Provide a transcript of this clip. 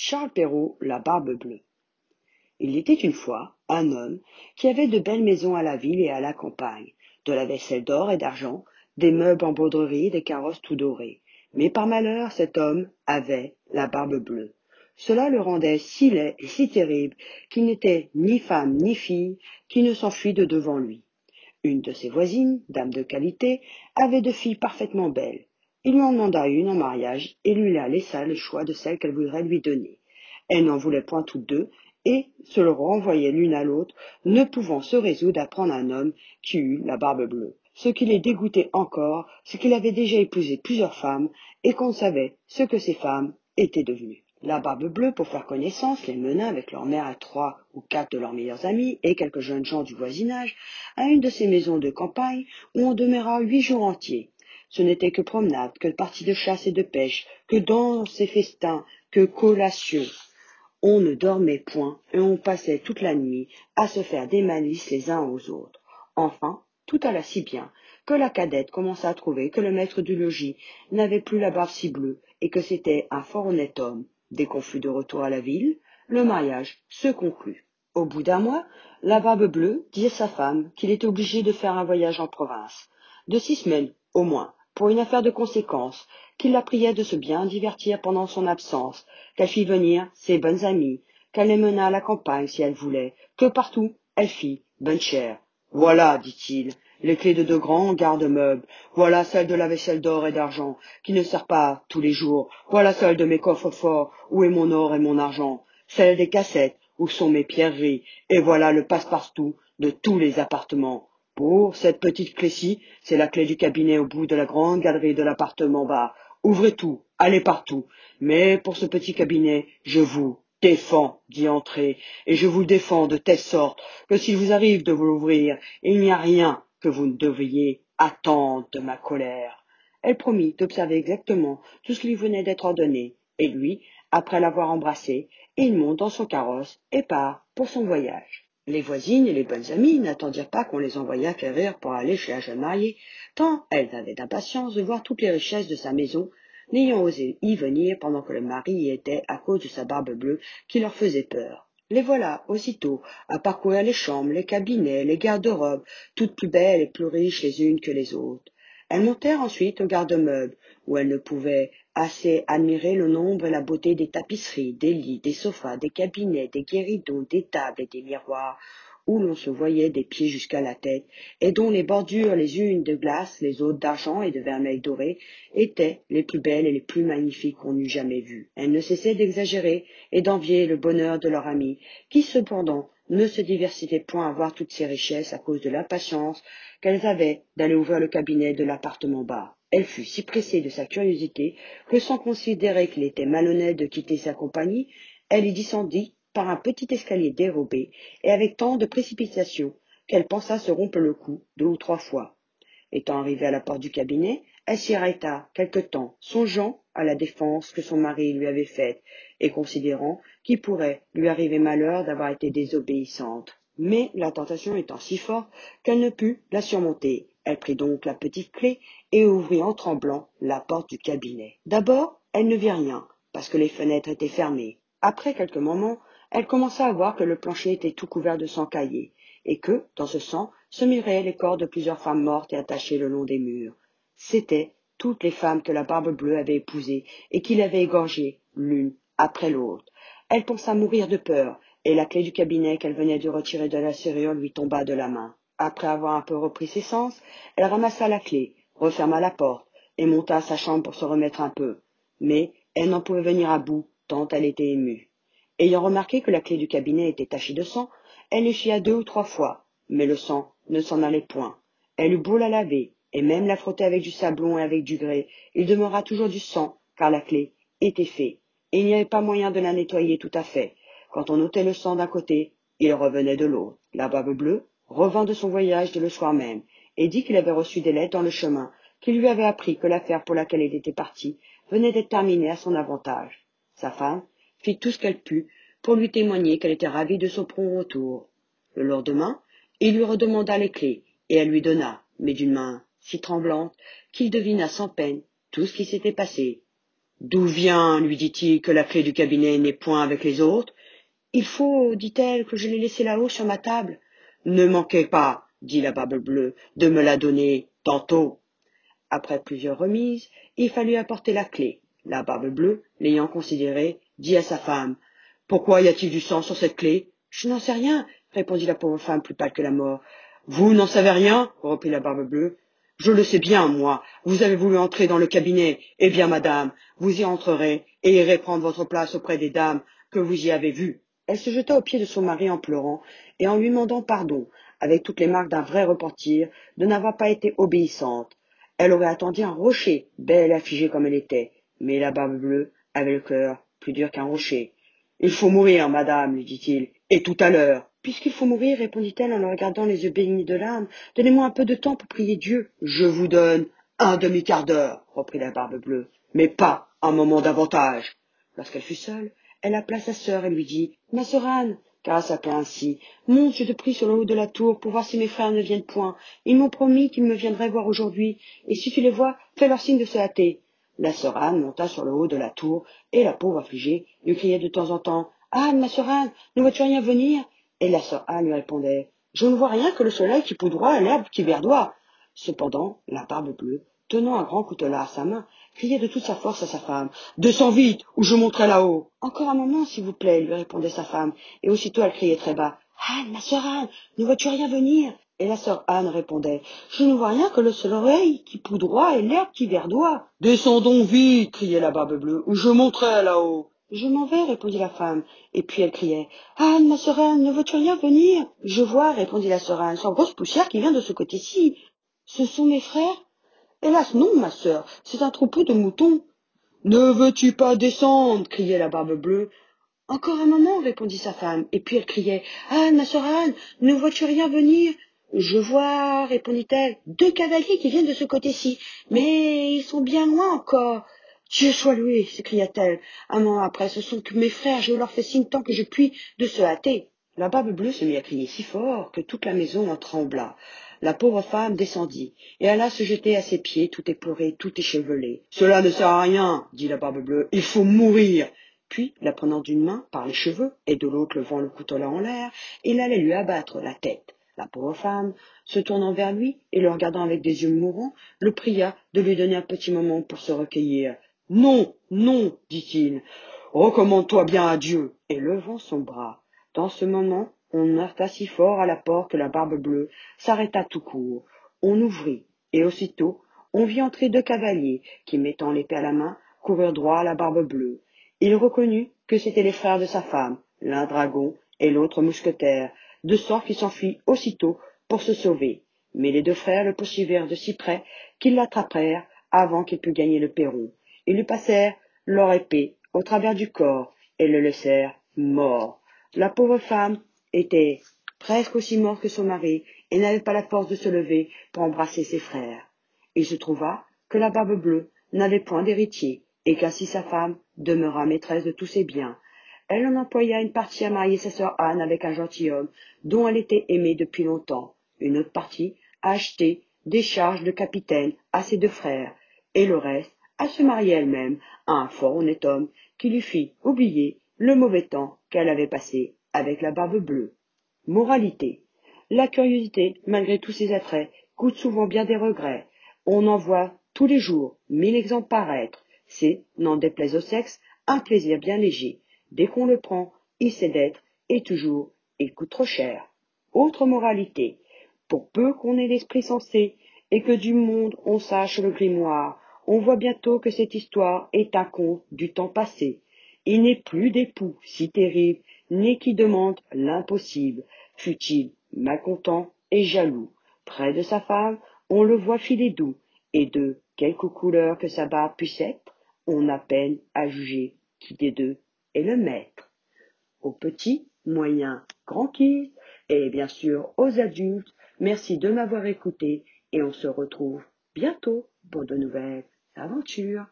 Charles Perrault, la barbe bleue. Il était une fois un homme qui avait de belles maisons à la ville et à la campagne, de la vaisselle d'or et d'argent, des meubles en broderie, des carrosses tout dorés. Mais par malheur, cet homme avait la barbe bleue. Cela le rendait si laid et si terrible qu'il n'était ni femme ni fille qui ne s'enfuit de devant lui. Une de ses voisines, dame de qualité, avait deux filles parfaitement belles. Il lui en demanda une en mariage et lui la laissa le choix de celle qu'elle voudrait lui donner. Elle n'en voulait point toutes deux, et se le renvoyait l'une à l'autre, ne pouvant se résoudre à prendre un homme qui eût la barbe bleue. Ce qui les dégoûtait encore, c'est qu'il avait déjà épousé plusieurs femmes, et qu'on savait ce que ces femmes étaient devenues. La barbe bleue, pour faire connaissance, les mena avec leur mère à trois ou quatre de leurs meilleurs amis et quelques jeunes gens du voisinage à une de ces maisons de campagne où on demeura huit jours entiers. Ce n'était que promenade, que parties de chasse et de pêche, que danses et festins, que collations. On ne dormait point et on passait toute la nuit à se faire des malices les uns aux autres. Enfin, tout alla si bien que la cadette commença à trouver que le maître du logis n'avait plus la barbe si bleue et que c'était un fort honnête homme. Dès qu'on fut de retour à la ville, le mariage se conclut. Au bout d'un mois, la barbe bleue dit à sa femme qu'il était obligé de faire un voyage en province, de six semaines au moins, pour une affaire de conséquence, qu'il la priait de se bien divertir pendant son absence, qu'elle fit venir ses bonnes amies, qu'elle les menât à la campagne si elle voulait, que partout elle fit bonne chère. Voilà, dit-il, les clés de deux grands garde-meubles, voilà celle de la vaisselle d'or et d'argent, qui ne sert pas tous les jours, voilà celle de mes coffres forts, où est mon or et mon argent, celle des cassettes, où sont mes pierreries, et voilà le passe-partout de tous les appartements. Pour cette petite clé-ci, c'est la clé du cabinet au bout de la grande galerie de l'appartement bas. Ouvrez tout, allez partout. Mais pour ce petit cabinet, je vous défends d'y entrer, et je vous défends de telle sorte que s'il vous arrive de vous l'ouvrir, il n'y a rien que vous ne devriez attendre de ma colère. Elle promit d'observer exactement tout ce qui lui venait d'être ordonné, et lui, après l'avoir embrassé, il monte dans son carrosse et part pour son voyage. Les voisines et les bonnes amies n'attendirent pas qu'on les envoyât quérir pour aller chez la jeune mariée, tant elles avaient d'impatience de voir toutes les richesses de sa maison, n'ayant osé y venir pendant que le mari y était à cause de sa barbe bleue qui leur faisait peur. Les voilà, aussitôt, à parcourir les chambres, les cabinets, les garde-robes, toutes plus belles et plus riches les unes que les autres. Elles montèrent ensuite au garde-meuble, où elles ne pouvaient assez admirer le nombre et la beauté des tapisseries, des lits, des sofas, des cabinets, des guéridons, des tables et des miroirs, où l'on se voyait des pieds jusqu'à la tête, et dont les bordures, les unes de glace, les autres d'argent et de vermeil doré, étaient les plus belles et les plus magnifiques qu'on eût jamais vues. Elles ne cessaient d'exagérer et d'envier le bonheur de leur ami, qui cependant ne se diversifiait point à voir toutes ces richesses à cause de l'impatience qu'elles avaient d'aller ouvrir le cabinet de l'appartement bas. Elle fut si pressée de sa curiosité que sans considérer qu'il était malhonnête de quitter sa compagnie, elle y descendit par un petit escalier dérobé et avec tant de précipitation qu'elle pensa se rompre le cou deux ou trois fois. Étant arrivée à la porte du cabinet, elle s'y arrêta quelque temps, songeant à la défense que son mari lui avait faite et considérant qu'il pourrait lui arriver malheur d'avoir été désobéissante. Mais la tentation étant si forte qu'elle ne put la surmonter. Elle prit donc la petite clé et ouvrit en tremblant la porte du cabinet. D'abord, elle ne vit rien, parce que les fenêtres étaient fermées. Après quelques moments, elle commença à voir que le plancher était tout couvert de sang caillé, et que, dans ce sang, se miraient les corps de plusieurs femmes mortes et attachées le long des murs. C'étaient toutes les femmes que la barbe bleue avait épousées et qu'il avait égorgées, l'une après l'autre. Elle pensa mourir de peur, et la clé du cabinet qu'elle venait de retirer de la serrure lui tomba de la main. Après avoir un peu repris ses sens, elle ramassa la clé, referma la porte, et monta à sa chambre pour se remettre un peu. Mais elle n'en pouvait venir à bout, tant elle était émue. Ayant remarqué que la clé du cabinet était tachée de sang, elle l'essuya deux ou trois fois, mais le sang ne s'en allait point. Elle eut beau la laver, et même la frotter avec du sablon et avec du grès, il demeura toujours du sang, car la clé était faite, et il n'y avait pas moyen de la nettoyer tout à fait. Quand on ôtait le sang d'un côté, il revenait de l'autre. La barbe bleue revint de son voyage dès le soir même, et dit qu'il avait reçu des lettres dans le chemin, qui lui avaient appris que l'affaire pour laquelle il était parti venait d'être terminée à son avantage. Sa femme fit tout ce qu'elle put pour lui témoigner qu'elle était ravie de son prompt retour. Le lendemain, il lui redemanda les clés, et elle lui donna, mais d'une main si tremblante qu'il devina sans peine tout ce qui s'était passé. D'où vient, lui dit-il, que la clé du cabinet n'est point avec les autres? Il faut, dit-elle, que je l'ai laissée là-haut sur ma table. Ne manquez pas, dit la barbe bleue, de me la donner tantôt. Après plusieurs remises, il fallut apporter la clé. La barbe bleue, l'ayant considérée, dit à sa femme Pourquoi y a-t-il du sang sur cette clé Je n'en sais rien, répondit la pauvre femme plus pâle que la mort. Vous n'en savez rien? reprit la barbe bleue. Je le sais bien, moi. Vous avez voulu entrer dans le cabinet. Eh bien, madame, vous y entrerez et irez prendre votre place auprès des dames que vous y avez vues. Elle se jeta aux pieds de son mari en pleurant et en lui demandant pardon, avec toutes les marques d'un vrai repentir, de n'avoir pas été obéissante. Elle aurait attendu un rocher, belle et affligée comme elle était. Mais la barbe bleue avait le cœur plus dur qu'un rocher. Il faut mourir, madame, lui dit-il, et tout à l'heure. Puisqu'il faut mourir, répondit-elle en le regardant les yeux baignés de larmes, donnez-moi un peu de temps pour prier Dieu. Je vous donne un demi-quart d'heure, reprit la barbe bleue, mais pas un moment davantage. Lorsqu'elle fut seule, elle appela sa sœur et lui dit, Ma sœur Anne, s'appelait ainsi. Monte, je te prie, sur le haut de la tour pour voir si mes frères ne viennent point. Ils m'ont promis qu'ils me viendraient voir aujourd'hui, et si tu les vois, fais leur signe de se hâter. La sœur Anne monta sur le haut de la tour, et la pauvre affligée lui criait de temps en temps Anne, ma sœur Anne, ne vois-tu rien venir? Et la sœur Anne lui répondait Je ne vois rien que le soleil qui poudroie et l'herbe qui verdoie. Cependant, la barbe bleue, tenant un grand coutelas à sa main, criait de toute sa force à sa femme. Descends vite, ou je monterai là-haut. Encore un moment, s'il vous plaît, lui répondait sa femme, et aussitôt elle criait très bas. Anne, ma sœur Anne, ne vois-tu rien venir? Et la sœur Anne répondait. Je ne vois rien que le soleil qui poudroie et l'herbe qui verdoie. Descendons vite, criait la barbe bleue, ou je monterai là-haut. Je m'en vais, répondit la femme. Et puis elle criait. Anne, ma sœur Anne, ne veux-tu rien venir? Je vois, répondit la sœur Anne, sans grosse poussière qui vient de ce côté-ci. Ce sont mes frères Hélas non, ma sœur, c'est un troupeau de moutons. Ne veux-tu pas descendre? criait la barbe bleue. Encore un moment, répondit sa femme, et puis elle criait. Anne, ma sœur Anne, ne vois-tu rien venir? Je vois, répondit-elle, deux cavaliers qui viennent de ce côté-ci, mais ils sont bien loin encore. Dieu soit loué, s'écria-t-elle. Un moment après, ce sont que mes frères, je leur fais signe tant que je puis de se hâter. La barbe bleue se mit à crier si fort que toute la maison en trembla. La pauvre femme descendit et alla se jeter à ses pieds, tout éplorée, tout échevelée. Cela ne sert à rien, dit la barbe bleue, il faut mourir. Puis, la prenant d'une main par les cheveux et de l'autre levant le couteau là en l'air, il allait lui abattre la tête. La pauvre femme, se tournant vers lui et le regardant avec des yeux mourants, le pria de lui donner un petit moment pour se recueillir. Non, non, dit-il, recommande-toi bien à Dieu. Et levant son bras, dans ce moment, on heurta si fort à la porte que la barbe bleue s'arrêta tout court. On ouvrit, et aussitôt on vit entrer deux cavaliers qui, mettant l'épée à la main, coururent droit à la barbe bleue. Il reconnut que c'étaient les frères de sa femme, l'un dragon et l'autre mousquetaire, de sorte qu'il s'enfuit aussitôt pour se sauver. Mais les deux frères le poursuivirent de si près qu'ils l'attrapèrent avant qu'il pût gagner le perron. Ils lui passèrent leur épée au travers du corps et le laissèrent mort. La pauvre femme était presque aussi mort que son mari et n'avait pas la force de se lever pour embrasser ses frères. Il se trouva que la barbe bleue n'avait point d'héritier et qu'ainsi sa femme demeura maîtresse de tous ses biens. Elle en employa une partie à marier sa sœur Anne avec un gentilhomme dont elle était aimée depuis longtemps, une autre partie à acheter des charges de capitaine à ses deux frères, et le reste à se marier elle-même à un fort honnête homme qui lui fit oublier le mauvais temps qu'elle avait passé avec la barbe bleue. Moralité. La curiosité, malgré tous ses attraits, coûte souvent bien des regrets. On en voit tous les jours mille exemples paraître. C'est, n'en déplaise au sexe, un plaisir bien léger. Dès qu'on le prend, il sait d'être, et toujours, il coûte trop cher. Autre moralité. Pour peu qu'on ait l'esprit sensé, et que du monde on sache le grimoire, on voit bientôt que cette histoire est un conte du temps passé. Il n'est plus d'époux si terrible ni qui demande l'impossible, fut-il malcontent et jaloux. Près de sa femme, on le voit filer doux, et de quelque couleur que sa barbe puisse être, on a peine à juger qui des deux est le maître. Aux petits, moyens, grands kids, et bien sûr aux adultes, merci de m'avoir écouté, et on se retrouve bientôt pour de nouvelles aventures.